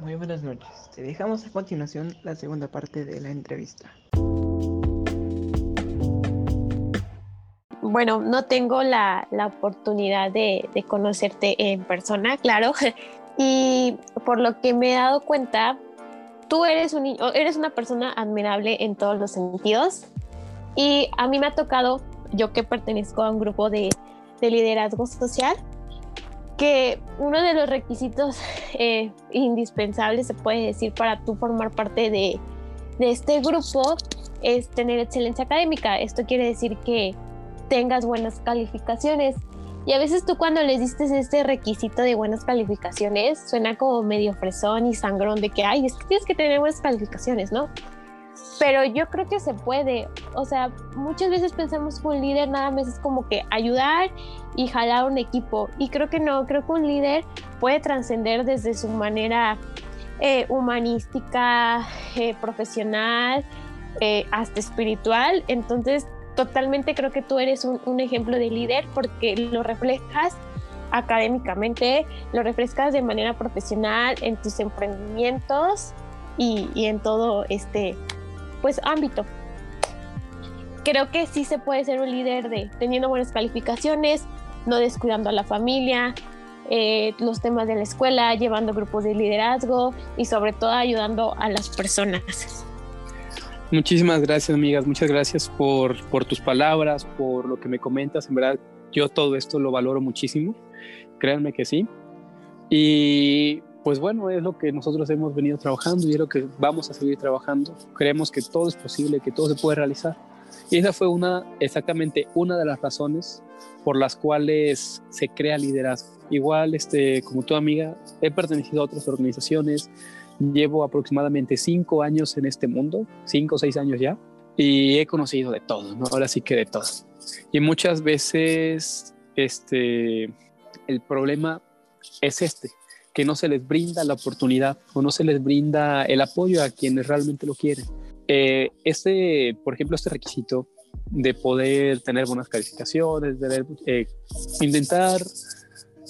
Muy buenas noches. Te dejamos a continuación la segunda parte de la entrevista. Bueno, no tengo la, la oportunidad de, de, conocerte en persona, claro, y por lo que me he dado cuenta, tú eres, un, eres una persona admirable en todos los sentidos y a mí me ha tocado, yo que pertenezco a un grupo de, de liderazgo social, que uno de los requisitos eh, indispensables, se puede decir, para tú formar parte de, de este grupo es tener excelencia académica. Esto quiere decir que tengas buenas calificaciones. Y a veces tú cuando les diste este requisito de buenas calificaciones, suena como medio fresón y sangrón de que, ay, es que tienes que tener buenas calificaciones, ¿no? Pero yo creo que se puede. O sea, muchas veces pensamos que un líder nada más es como que ayudar y jalar un equipo. Y creo que no, creo que un líder puede trascender desde su manera eh, humanística, eh, profesional, eh, hasta espiritual. Entonces, totalmente creo que tú eres un, ejemplo de líder porque lo reflejas académicamente, lo refrescas de manera profesional en tus emprendimientos y, y en todo este pues ámbito. Creo que sí se puede ser un líder de teniendo buenas calificaciones, no descuidando a la familia, eh, los temas de la escuela, llevando grupos de liderazgo y sobre todo ayudando a las personas. Muchísimas gracias, amigas. Muchas gracias por, por tus palabras, por lo que me comentas. En verdad, yo todo esto lo valoro muchísimo. Créanme que sí. Y pues bueno, es lo que nosotros hemos venido trabajando y es lo que vamos a seguir trabajando. Creemos que todo es posible, que todo se puede realizar. Y esa fue una, exactamente una de las razones por las cuales se crea liderazgo. Igual, este, como tu amiga, he pertenecido a otras organizaciones, Llevo aproximadamente cinco años en este mundo, cinco o seis años ya, y he conocido de todo, ¿no? Ahora sí que de todo. Y muchas veces este, el problema es este, que no se les brinda la oportunidad o no se les brinda el apoyo a quienes realmente lo quieren. Eh, este, por ejemplo, este requisito de poder tener buenas calificaciones, de eh, intentar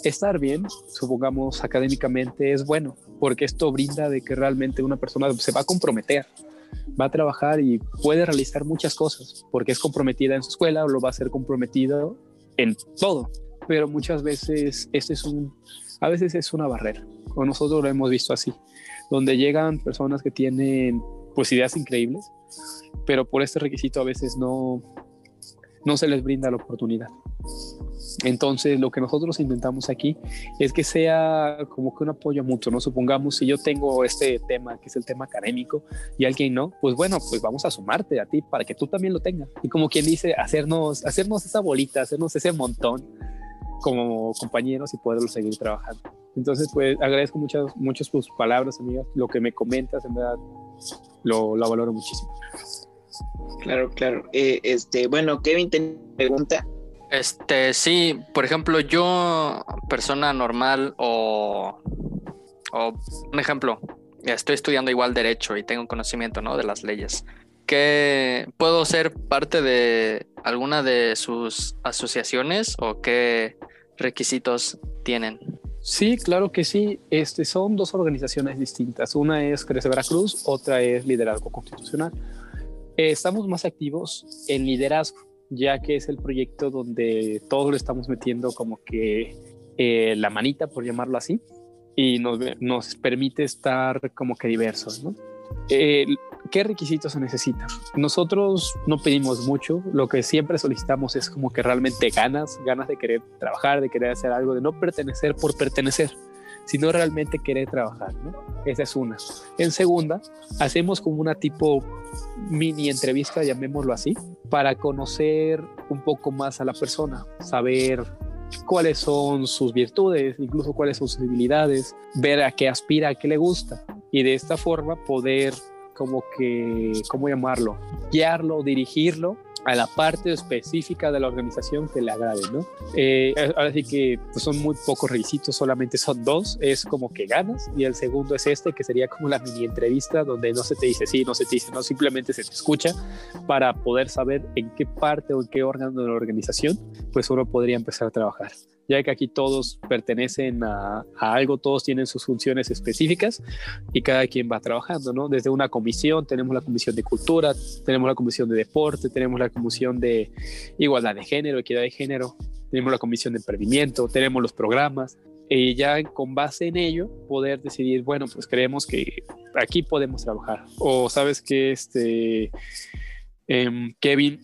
estar bien, supongamos académicamente, es bueno, porque esto brinda de que realmente una persona se va a comprometer, va a trabajar y puede realizar muchas cosas, porque es comprometida en su escuela o lo va a ser comprometido en todo. Pero muchas veces este es un, a veces es una barrera, o nosotros lo hemos visto así, donde llegan personas que tienen pues ideas increíbles, pero por este requisito a veces no, no se les brinda la oportunidad. Entonces, lo que nosotros intentamos aquí es que sea como que un apoyo mutuo, ¿no? Supongamos, si yo tengo este tema, que es el tema académico, y alguien no, pues bueno, pues vamos a sumarte a ti para que tú también lo tengas. Y como quien dice, hacernos, hacernos esa bolita, hacernos ese montón como compañeros y poderlo seguir trabajando. Entonces, pues agradezco muchas, muchas tus palabras, amigas. Lo que me comentas, en verdad, lo, lo valoro muchísimo. Claro, claro. Eh, este, bueno, Kevin, te pregunta este, sí, por ejemplo, yo, persona normal o, o un ejemplo, estoy estudiando igual derecho y tengo conocimiento, ¿no? De las leyes. ¿Qué puedo ser parte de alguna de sus asociaciones o qué requisitos tienen? Sí, claro que sí. Este, son dos organizaciones distintas. Una es Crece Veracruz, otra es Liderazgo Constitucional. Eh, estamos más activos en liderazgo ya que es el proyecto donde todos lo estamos metiendo como que eh, la manita, por llamarlo así, y nos, nos permite estar como que diversos, ¿no? Eh, ¿Qué requisitos se necesitan? Nosotros no pedimos mucho, lo que siempre solicitamos es como que realmente ganas, ganas de querer trabajar, de querer hacer algo, de no pertenecer por pertenecer sino realmente querer trabajar. Esa es una. En segunda, hacemos como una tipo mini entrevista, llamémoslo así, para conocer un poco más a la persona, saber cuáles son sus virtudes, incluso cuáles son sus debilidades, ver a qué aspira, a qué le gusta y de esta forma poder como que, ¿cómo llamarlo? Guiarlo, dirigirlo a la parte específica de la organización que le agrade, ¿no? Eh, ahora sí que pues, son muy pocos requisitos, solamente son dos, es como que ganas y el segundo es este, que sería como la mini entrevista donde no se te dice sí, no se te dice no, simplemente se te escucha para poder saber en qué parte o en qué órgano de la organización pues uno podría empezar a trabajar. Ya que aquí todos pertenecen a, algo, todos tienen sus funciones específicas y cada quien va trabajando, ¿no? Desde una comisión, tenemos la comisión de cultura, tenemos la comisión de deporte, tenemos la comisión de igualdad de género, equidad de género, tenemos la comisión de emprendimiento, tenemos los programas, y ya con base en ello poder decidir, bueno, pues creemos que aquí podemos trabajar. O sabes que este, eh, Kevin,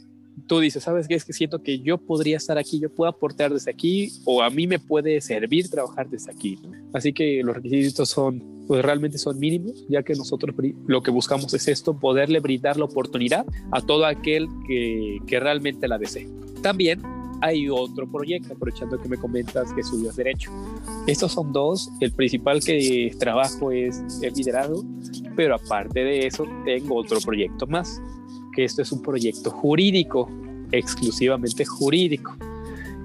tú dices, ¿sabes qué? Es que siento que yo podría estar aquí, yo puedo aportar desde aquí o a mí me puede servir trabajar desde aquí. Así que los requisitos son, pues realmente son mínimos, ya que nosotros lo que buscamos es esto, poderle brindar la oportunidad a todo aquel que, que realmente la desee. También hay otro proyecto, aprovechando que me comentas que estudias Derecho. Estos son dos. El principal que trabajo es el liderazgo, pero aparte de eso, tengo otro proyecto más, que esto es un proyecto jurídico, exclusivamente jurídico,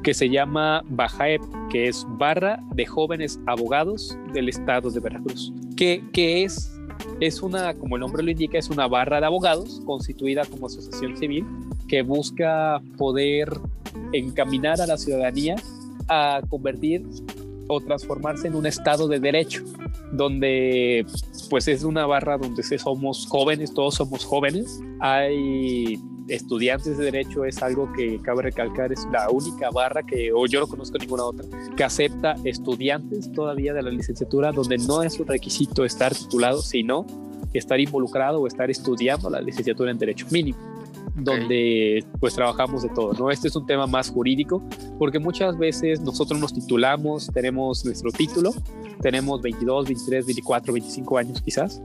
que se llama BAJAEP, que es Barra de Jóvenes Abogados del Estado de Veracruz, que, que es es una, como el nombre lo indica, es una barra de abogados constituida como asociación civil que busca poder encaminar a la ciudadanía a convertir o transformarse en un estado de derecho, donde pues es una barra donde somos jóvenes, todos somos jóvenes, hay estudiantes de derecho, es algo que cabe recalcar, es la única barra que, o yo no conozco ninguna otra, que acepta estudiantes todavía de la licenciatura, donde no es un requisito estar titulado, sino estar involucrado o estar estudiando la licenciatura en derecho mínimo donde pues trabajamos de todo, ¿no? Este es un tema más jurídico porque muchas veces nosotros nos titulamos, tenemos nuestro título, tenemos 22, 23, 24, 25 años quizás,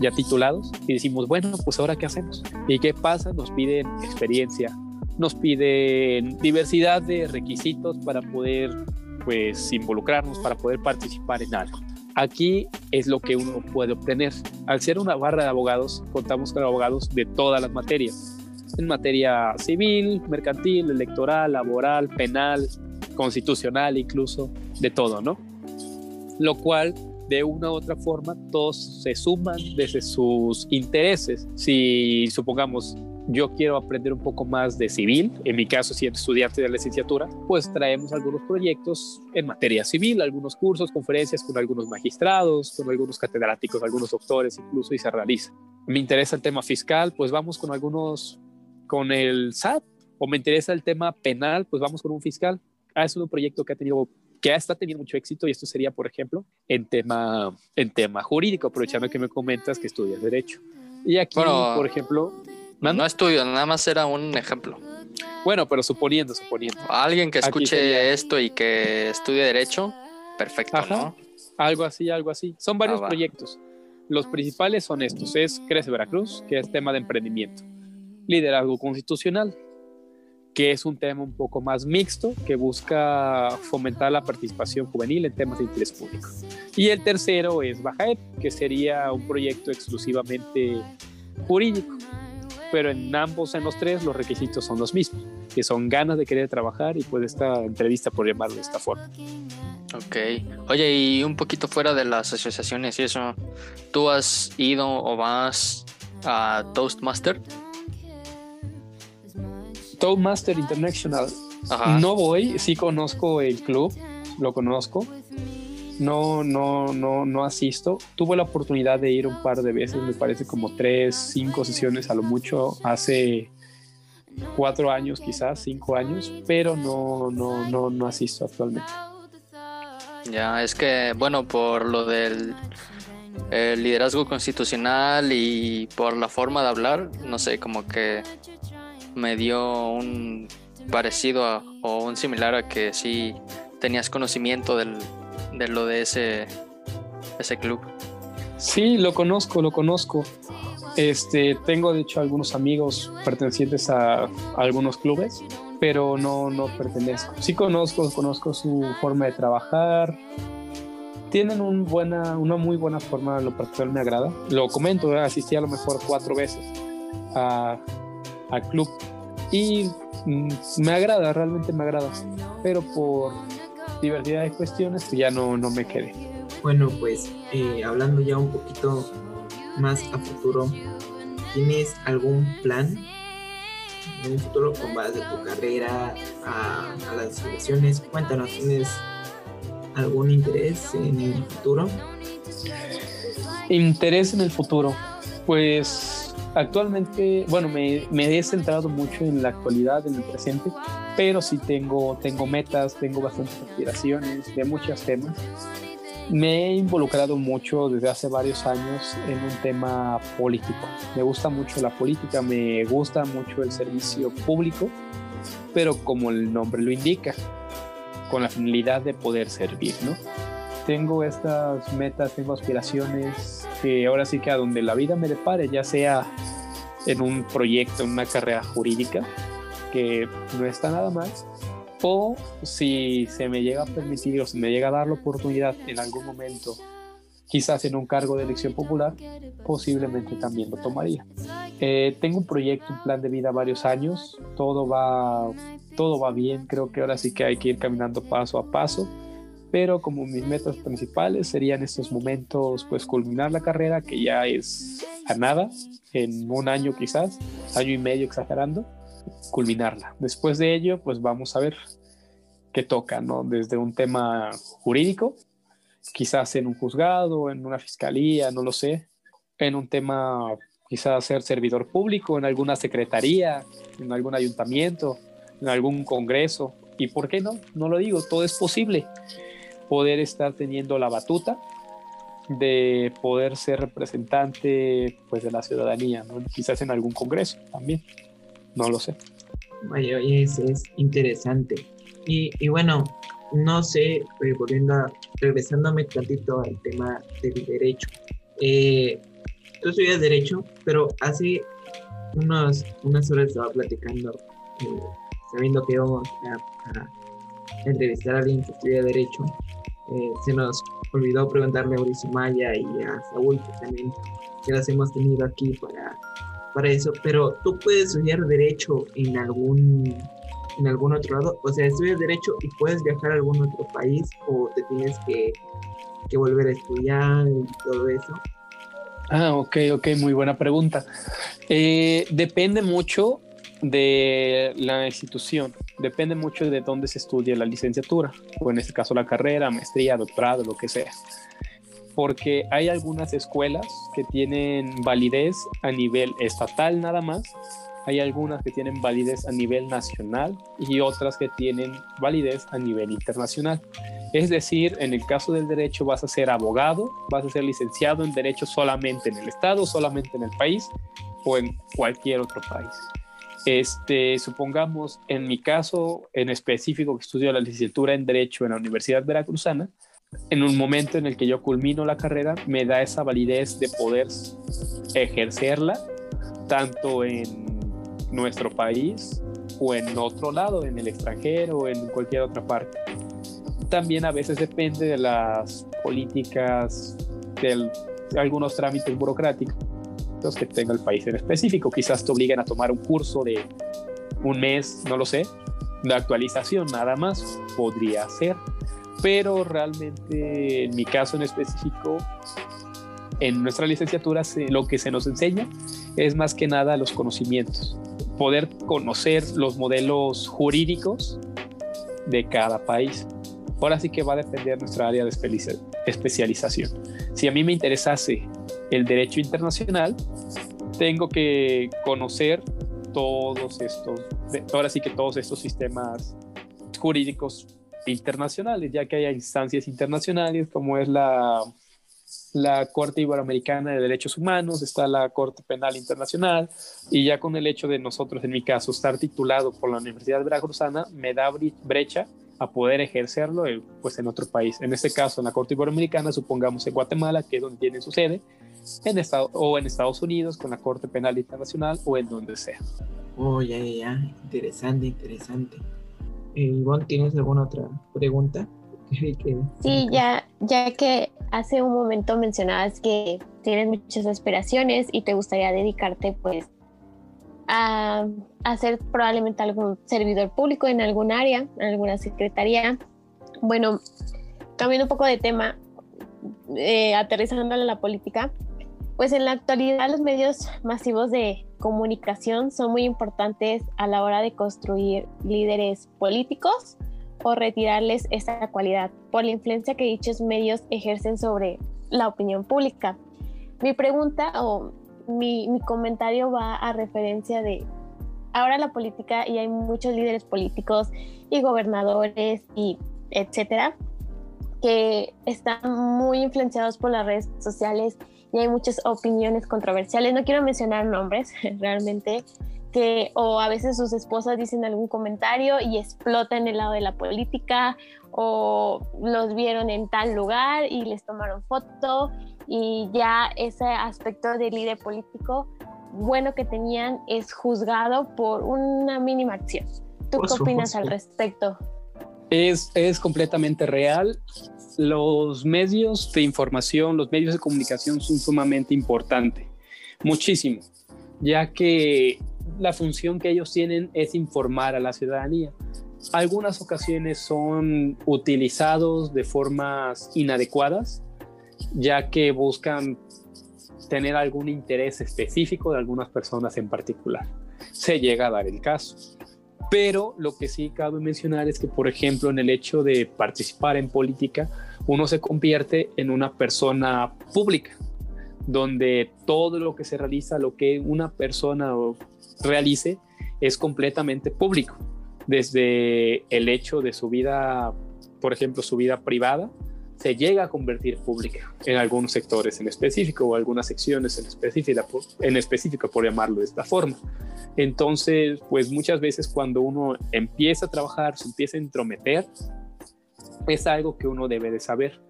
ya titulados y decimos, bueno, pues ahora qué hacemos? ¿Y qué pasa? Nos piden experiencia, nos piden diversidad de requisitos para poder pues involucrarnos, para poder participar en algo. Aquí es lo que uno puede obtener. Al ser una barra de abogados, contamos con abogados de todas las materias en materia civil, mercantil, electoral, laboral, penal, constitucional incluso, de todo, ¿no? Lo cual, de una u otra forma, todos se suman desde sus intereses. Si supongamos yo quiero aprender un poco más de civil, en mi caso siendo estudiante de la licenciatura, pues traemos algunos proyectos en materia civil, algunos cursos, conferencias con algunos magistrados, con algunos catedráticos, algunos doctores incluso y se realiza. Me interesa el tema fiscal, pues vamos con algunos con el SAT o me interesa el tema penal, pues vamos con un fiscal. Ah, es un proyecto que ha tenido que está teniendo mucho éxito y esto sería, por ejemplo, en tema, en tema jurídico, aprovechando que me comentas que estudias Derecho. Y aquí, por ejemplo... ¿no? estudio, nada más era un ejemplo. Bueno, pero suponiendo, suponiendo. Alguien que escuche esto y que estudie Derecho, perfecto, ¿no? Algo así, algo así. Son varios ah, proyectos. Los principales son estos. Es Crece Veracruz, que es tema de emprendimiento liderazgo constitucional, que es un tema un poco más mixto que busca fomentar la participación juvenil en temas de interés público. Y el tercero es Bajaep, que sería un proyecto exclusivamente jurídico, pero en ambos, en los tres, los requisitos son los mismos, que son ganas de querer trabajar y pues esta entrevista por llamarlo de esta forma. Ok. Oye, y un poquito fuera de las asociaciones y eso, ¿tú has ido o vas a Toastmaster? Toastmaster International. No voy, sí conozco el club, lo conozco. No, no, no, no asisto. Tuve la oportunidad de ir un par de veces, me parece como tres, cinco sesiones a lo mucho, hace cuatro años quizás, cinco años, pero no, no, no, no asisto actualmente. Ya, es que, bueno, por lo del liderazgo constitucional y por la forma de hablar, no sé, como que me dio un parecido o un similar a que sí tenías conocimiento del, de lo de ese, ese club. Sí, lo conozco, lo conozco. Este, tengo de hecho algunos amigos pertenecientes a, algunos clubes, pero no, no pertenezco. Sí conozco, conozco su forma de trabajar. Tienen un buena, una muy buena forma, lo particular me agrada. Lo comento, asistí a lo mejor cuatro veces a, al club y mm, me agrada, realmente me agrada, pero por diversidad de cuestiones pues ya no, no me quedé. Bueno, pues eh, hablando ya un poquito más a futuro, ¿tienes algún plan en el futuro con base a tu carrera, a, a las elecciones? Cuéntanos, ¿tienes algún interés en el futuro? Interés en el futuro. Pues actualmente, bueno, me, he centrado mucho en la actualidad, en el presente, pero sí tengo, tengo metas, tengo bastantes aspiraciones de muchos temas. Me he involucrado mucho desde hace varios años en un tema político. Me gusta mucho la política, me gusta mucho el servicio público, pero como el nombre lo indica, con la finalidad de poder servir, ¿no? Tengo estas metas, tengo aspiraciones que ahora sí que a donde la vida me depare, ya sea en un proyecto, en una carrera jurídica, que no está nada más, o si se me llega a permitir o se me llega a dar la oportunidad en algún momento, quizás en un cargo de elección popular, posiblemente también lo tomaría. Eh, tengo un proyecto, un plan de vida varios años, todo va, todo va bien, creo que ahora sí que hay que ir caminando paso a paso, pero como mis metas principales serían estos momentos, pues culminar la carrera, que ya es a nada, en un año quizás, año y medio exagerando, culminarla. Después de ello, pues vamos a ver qué toca, ¿no? Desde un tema jurídico, quizás en un juzgado, en una fiscalía, no lo sé, en un tema quizás ser servidor público en alguna secretaría, en algún ayuntamiento, en algún congreso. ¿Y por qué no? No lo digo, todo es posible. Poder estar teniendo la batuta de poder ser representante pues de la ciudadanía, quizás en algún congreso también, no lo sé. Es interesante. Y, y bueno, no sé, eh, volviendo a, regresándome tantito al tema del derecho. Eh, tú estudias Derecho, pero hace unos, unas horas estaba platicando, eh, sabiendo que íbamos a, entrevistar a alguien que estudia Derecho. Eh, se nos olvidó preguntarle a Mauricio Maya y a Saúl, que también que las hemos tenido aquí para, para eso. Pero tú puedes estudiar Derecho en algún en algún otro lado? O sea, estudias Derecho y puedes viajar a algún otro país o te tienes que, que volver a estudiar y todo eso. Ah, ok, ok, muy buena pregunta. Eh, depende mucho de la institución, depende mucho de dónde se estudia la licenciatura, o en este caso la carrera, maestría, doctorado, lo que sea. Porque hay algunas escuelas que tienen validez a nivel estatal nada más, hay algunas que tienen validez a nivel nacional y otras que tienen validez a nivel internacional. Es decir, en el caso del derecho vas a ser abogado, vas a ser licenciado en derecho solamente en el Estado, solamente en el país o en cualquier otro país. Este, supongamos, en mi caso en específico, que estudio la licenciatura en Derecho en la Universidad Veracruzana, en un momento en el que yo culmino la carrera, me da esa validez de poder ejercerla tanto en nuestro país o en otro lado, en el extranjero o en cualquier otra parte. También a veces depende de las políticas, de algunos trámites burocráticos que tenga el país en específico. Quizás te obliguen a tomar un curso de un mes, no lo sé, de actualización, nada más podría ser. Pero realmente, en mi caso en específico, en nuestra licenciatura lo que se nos enseña es más que nada los conocimientos, poder conocer los modelos jurídicos de cada país. Ahora sí que va a depender nuestra área de especialización. Si a mí me interesase el derecho internacional, tengo que conocer todos estos, ahora sí que todos estos sistemas jurídicos internacionales, ya que hay instancias internacionales como es la, Corte Iberoamericana de Derechos Humanos, está la Corte Penal Internacional, y ya con el hecho de nosotros, en mi caso, estar titulado por la Universidad Veracruzana, me da brecha a poder ejercerlo pues en otro país. En este caso, en la Corte Iberoamericana, supongamos en Guatemala, que es donde tiene su sede, en Estado, o en Estados Unidos con la Corte Penal Internacional o en donde sea. Oh, ya, ya, ya. Interesante, interesante. Eh, Ivonne, ¿tienes alguna otra pregunta? Sí, ya, ya que hace un momento mencionabas que tienes muchas aspiraciones y te gustaría dedicarte pues a hacer probablemente algún servidor público en algún área, en alguna secretaría. Bueno, cambiando un poco de tema, eh, aterrizando a la política, pues en la actualidad los medios masivos de, comunicación son muy importantes a la hora de construir líderes políticos o retirarles esta cualidad por la influencia que dichos medios ejercen sobre la opinión pública. Mi pregunta o mi, mi comentario va a referencia de ahora la política y hay muchos líderes políticos y gobernadores y etcétera que están muy influenciados por las redes sociales y hay muchas opiniones controversiales. No quiero mencionar nombres realmente, que o a veces sus esposas dicen algún comentario y explota en el lado de la política o los vieron en tal lugar y les tomaron foto y ya ese aspecto de líder político bueno que tenían es juzgado por una mínima acción. ¿Tú qué opinas al respecto? Es, es completamente real. Los medios de información, los medios de comunicación son sumamente importantes, muchísimo, ya que la función que ellos tienen es informar a la ciudadanía. Algunas ocasiones son utilizados de formas inadecuadas, ya que buscan tener algún interés específico de algunas personas en particular. Se llega a dar el caso. Pero lo que sí cabe mencionar es que, por ejemplo, en el hecho de participar en política, uno se convierte en una persona pública, donde todo lo que se realiza, lo que una persona realice, es completamente público, desde el hecho de su vida, por ejemplo, su vida privada, se llega a convertir pública en algunos sectores en específico o algunas secciones en específico, en específico, por llamarlo de esta forma. Entonces, pues muchas veces cuando uno empieza a trabajar, se empieza a entrometer, es algo que uno debe de saber,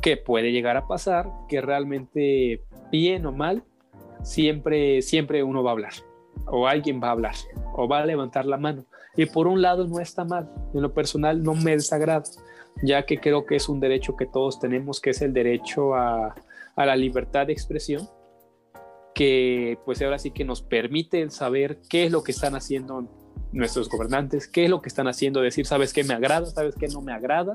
que puede llegar a pasar, que realmente bien o mal, siempre, siempre uno va a hablar, o alguien va a hablar, o va a levantar la mano. Y por un lado no está mal, en lo personal no me desagrada ya que creo que es un derecho que todos tenemos, que es el derecho a, la libertad de expresión, que pues ahora sí que nos permite saber qué es lo que están haciendo nuestros gobernantes, qué es lo que están haciendo, decir, sabes qué me agrada, sabes qué no me agrada,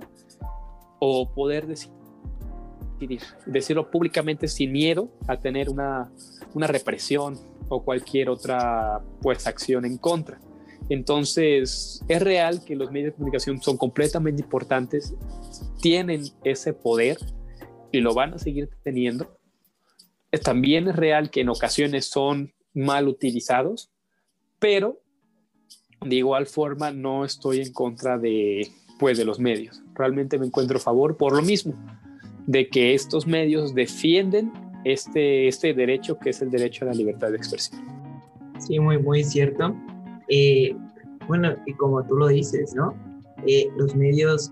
o poder decidir, decirlo públicamente sin miedo a tener una, una represión o cualquier otra pues acción en contra. Entonces, es real que los medios de comunicación son completamente importantes, tienen ese poder y lo van a seguir teniendo. También es real que en ocasiones son mal utilizados, pero de igual forma no estoy en contra de, pues, de los medios. Realmente me encuentro a favor por lo mismo, de que estos medios defienden este, este derecho que es el derecho a la libertad de expresión. Sí, muy, muy cierto. Eh, bueno, y como tú lo dices, ¿no? Eh, los medios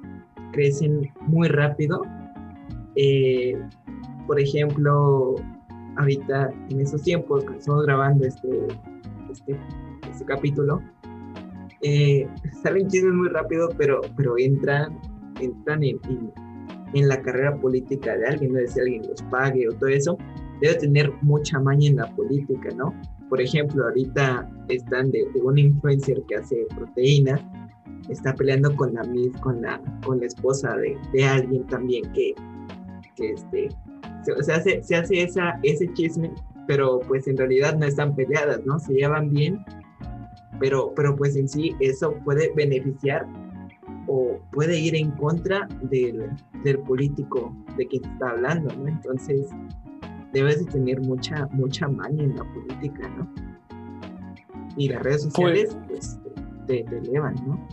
crecen muy rápido. Eh, por ejemplo, ahorita en esos tiempos que estamos grabando este, este, este capítulo, salen chismes muy rápido, pero, pero entran, entran en, en, la carrera política de alguien, no sé si alguien los pague o todo eso. Debe tener mucha maña en la política, ¿no? por ejemplo, ahorita están de, un influencer que hace proteínas, está peleando con la con la, con la esposa de, de alguien también que, que este, se, hace, se hace esa, ese chisme, pero pues en realidad no están peleadas, ¿no? Se llevan bien, pero, pero pues en sí eso puede beneficiar o puede ir en contra del, del político de quien está hablando, ¿no? Entonces, debes de tener mucha, mucha maña en la política, ¿no? Y las redes sociales, pues, te, elevan, ¿no?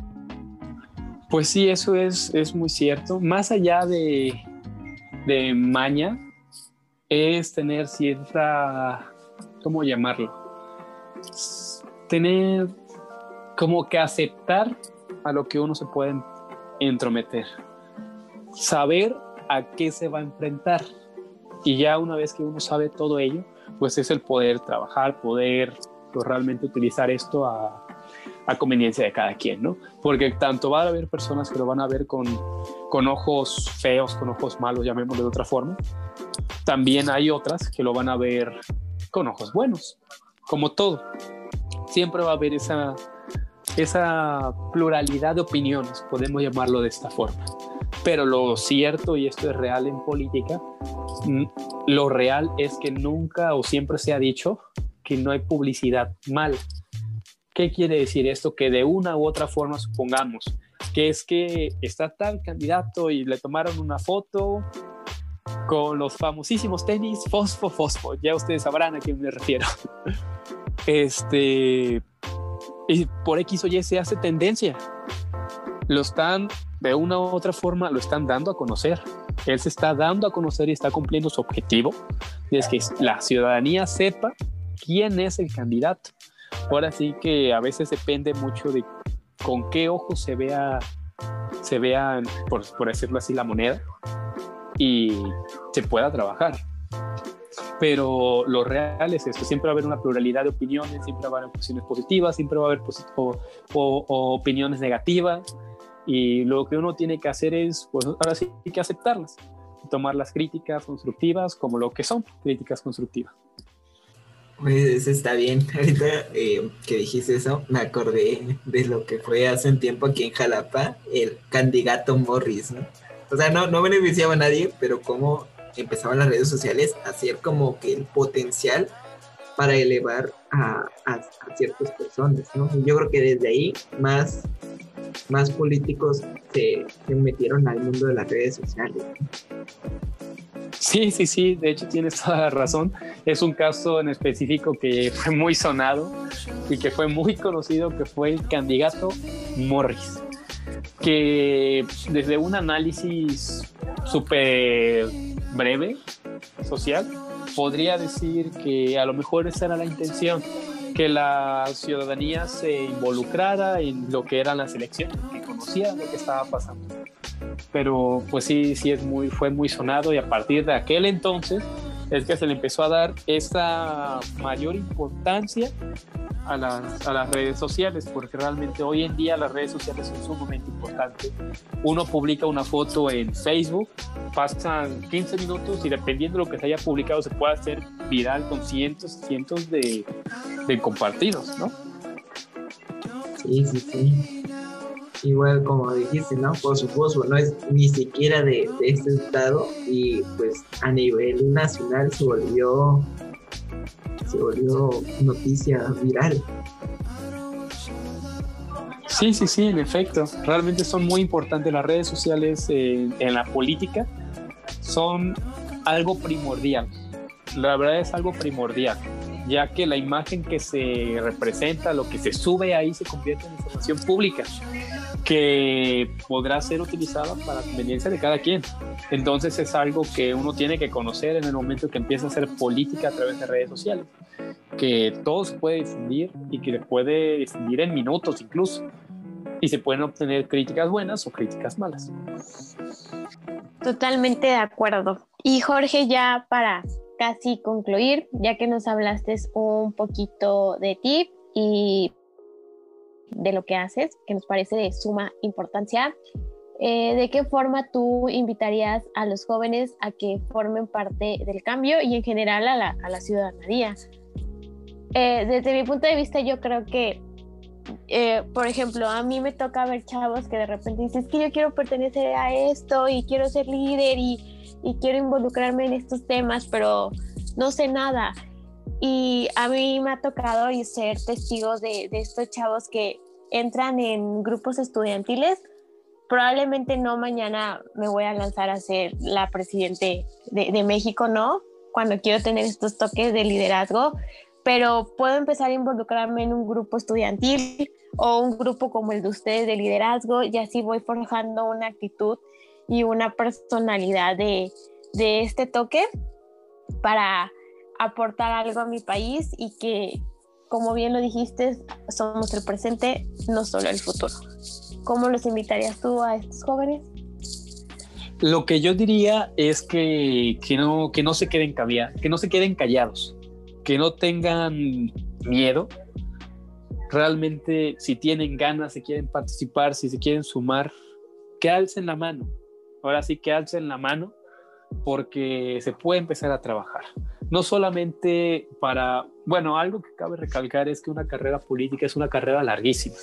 Pues sí, eso es, es muy cierto. Más allá de, de maña, es tener cierta, ¿cómo llamarlo? Tener como que aceptar a lo que uno se puede entrometer. Saber a qué se va a enfrentar y ya una vez que uno sabe todo ello, pues es el poder trabajar, poder pues, realmente utilizar esto a, a, conveniencia de cada quien, ¿no? Porque tanto va a haber personas que lo van a ver con, con ojos feos, con ojos malos, llamémoslo de otra forma. También hay otras que lo van a ver con ojos buenos, como todo. Siempre va a haber esa, esa pluralidad de opiniones, podemos llamarlo de esta forma. Pero lo cierto, y esto es real en política, lo real es que nunca o siempre se ha dicho que no hay publicidad mal. ¿Qué quiere decir esto? Que de una u otra forma, supongamos, que es que está tal candidato y le tomaron una foto con los famosísimos tenis fosfo fosfo. Ya ustedes sabrán a quién me refiero. Este, y por X o Y se hace tendencia. Lo están, de una u otra forma, lo están dando a conocer. Él se está dando a conocer y está cumpliendo su objetivo. Y es que la ciudadanía sepa quién es el candidato. Ahora sí que a veces depende mucho de con qué ojos se vea, se vea, por, por decirlo así, la moneda y se pueda trabajar. Pero lo real es esto, siempre va a haber una pluralidad de opiniones, siempre va a haber opiniones positivas, siempre va a haber o, o, opiniones negativas y lo que uno tiene que hacer es, pues ahora sí que aceptarlas, tomar las críticas constructivas como lo que son, críticas constructivas. Pues está bien. Ahorita eh, que dijiste eso, me acordé de lo que fue hace un tiempo aquí en Jalapa, el candidato Morris, ¿no? O sea, no, no beneficiaba a nadie, pero cómo empezaban las redes sociales a hacer como que el potencial para elevar a, ciertas personas, ¿no? yo creo que desde ahí más, más políticos se, metieron al mundo de las redes sociales. Sí, sí, sí, de hecho tienes toda la razón. Es un caso en específico que fue muy sonado y que fue muy conocido, que fue el candidato Morris, que desde un análisis súper breve, social, podría decir que a lo mejor esa era la intención, que la ciudadanía se involucrara en lo que eran las elecciones, que conociera lo que estaba pasando. Pero pues sí, sí es muy, fue muy sonado y a partir de aquel entonces es que se le empezó a dar esa mayor importancia a las, a las, redes sociales, porque realmente hoy en día las redes sociales son sumamente importantes. Uno publica una foto en Facebook, pasan 15 minutos y dependiendo de lo que se haya publicado se puede hacer viral con cientos y cientos de, de compartidos, ¿no? Sí, sí, sí igual como dijiste, ¿no? Por supuesto, no es ni siquiera de, este estado y pues a nivel nacional se volvió, se volvió noticia viral. Sí, sí, sí, en efecto. Realmente son muy importantes las redes sociales en la política. Son algo primordial. La verdad es algo primordial ya que la imagen que se representa, lo que se sube ahí se convierte en información pública que podrá ser utilizada para conveniencia de cada quien. Entonces es algo que uno tiene que conocer en el momento que empieza a hacer política a través de redes sociales, que todo se puede difundir y que se puede difundir en minutos incluso, y se pueden obtener críticas buenas o críticas malas. Totalmente de acuerdo. Y Jorge, ya para casi concluir, ya que nos hablaste un poquito de ti y de lo que haces, que nos parece de suma importancia. Eh, ¿De qué forma tú invitarías a los jóvenes a que formen parte del cambio y en general a la, a la ciudadanía? Eh, desde mi punto de vista, yo creo que, eh, por ejemplo, a mí me toca ver chavos que de repente dicen, es que yo quiero pertenecer a esto y quiero ser líder y, y quiero involucrarme en estos temas, pero no sé nada. Y a mí me ha tocado ser testigo de, de estos chavos que entran en grupos estudiantiles. Probablemente no mañana me voy a lanzar a ser la presidente de, de México, ¿no? Cuando quiero tener estos toques de liderazgo, pero puedo empezar a involucrarme en un grupo estudiantil o un grupo como el de ustedes de liderazgo y así voy forjando una actitud y una personalidad de, de este toque para aportar algo a mi país y que, como bien lo dijiste, somos el presente, no solo el futuro. ¿Cómo los invitarías tú a estos jóvenes? Lo que yo diría es que, que, no, que no se queden que no se queden callados, que no tengan miedo. Realmente, si tienen ganas, si quieren participar, si se quieren sumar, que alcen la mano. Ahora sí que alcen la mano porque se puede empezar a trabajar. No solamente para, bueno, algo que cabe recalcar es que una carrera política es una carrera larguísima,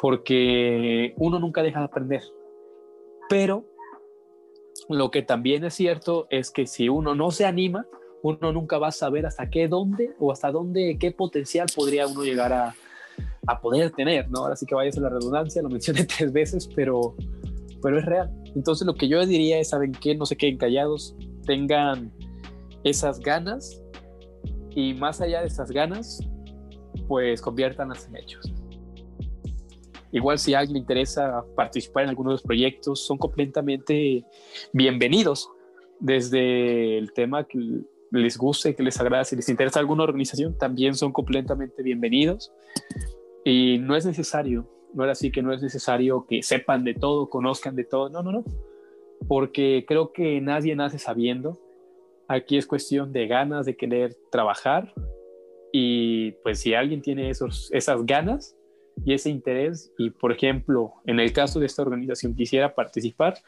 porque uno nunca deja de aprender. Pero lo que también es cierto es que si uno no se anima, uno nunca va a saber hasta qué, dónde o hasta dónde, qué potencial podría uno llegar a, a poder tener, ¿no? Ahora sí que vaya a la redundancia, lo mencioné tres veces, pero, pero es real. Entonces lo que yo diría es, ¿saben qué? No se queden callados, tengan esas ganas y más allá de esas ganas, pues conviértanlas en hechos. Igual si a alguien le interesa participar en alguno de los proyectos, son completamente bienvenidos. Desde el tema que les guste, que les agrade, si les interesa alguna organización, también son completamente bienvenidos. Y no es necesario, no era así que no es necesario que sepan de todo, conozcan de todo, no, no, no, porque creo que nadie nace sabiendo. Aquí es cuestión de ganas, de querer trabajar y pues si alguien tiene esos, esas ganas y ese interés y por ejemplo en el caso de esta organización quisiera participar,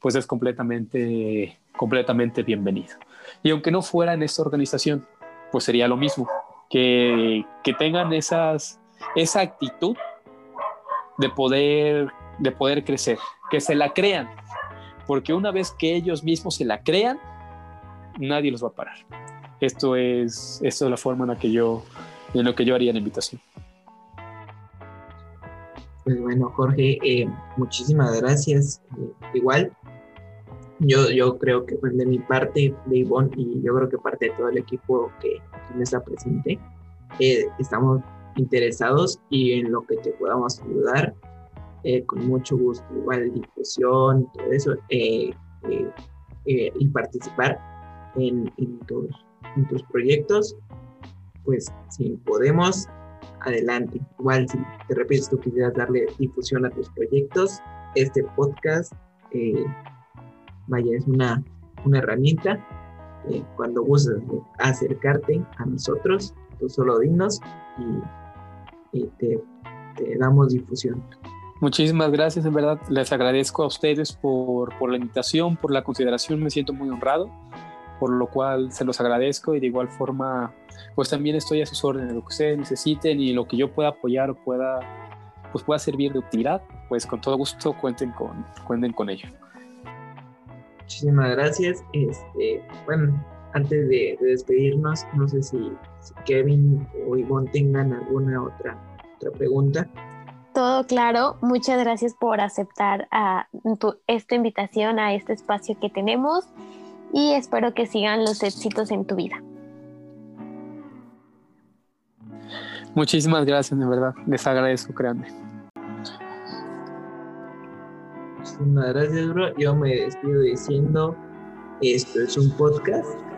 pues es completamente, completamente bienvenido. Y aunque no fuera en esta organización, pues sería lo mismo, que, que tengan esas, esa actitud de poder, de poder crecer, que se la crean, porque una vez que ellos mismos se la crean, nadie los va a parar. Esto es, esto es la forma en la que yo, en lo que yo haría la invitación. Pues bueno, Jorge, eh, muchísimas gracias. Eh, igual, yo, yo creo que pues, de mi parte, de Ivonne, y yo creo que parte de todo el equipo que, que está presente, eh, estamos interesados y en lo que te podamos ayudar, con mucho gusto, igual difusión, todo eso, y participar en, en, tus, en tus proyectos, pues si podemos, adelante. Igual si te repites tú quisieras darle difusión a tus proyectos, este podcast, vaya, es una, una herramienta. cuando gustes acercarte a nosotros, tú solo dinos y, y te, te damos difusión. Muchísimas gracias, en verdad les agradezco a ustedes por, por, la invitación, por la consideración, me siento muy honrado, por lo cual se los agradezco y de igual forma, pues también estoy a sus órdenes, lo que ustedes necesiten y lo que yo pueda apoyar o pueda, pues pueda servir de utilidad, pues con todo gusto cuenten con, cuenten con ello. Muchísimas gracias. Este, bueno, antes de, de despedirnos, no sé si, si, Kevin o Ivonne tengan alguna otra, otra pregunta. Todo claro. Muchas gracias por aceptar a tu, esta invitación a este espacio que tenemos y espero que sigan los éxitos en tu vida. Muchísimas gracias, de verdad. Les agradezco, créanme. Muchísimas gracias, bro. Yo me despido diciendo, esto es un podcast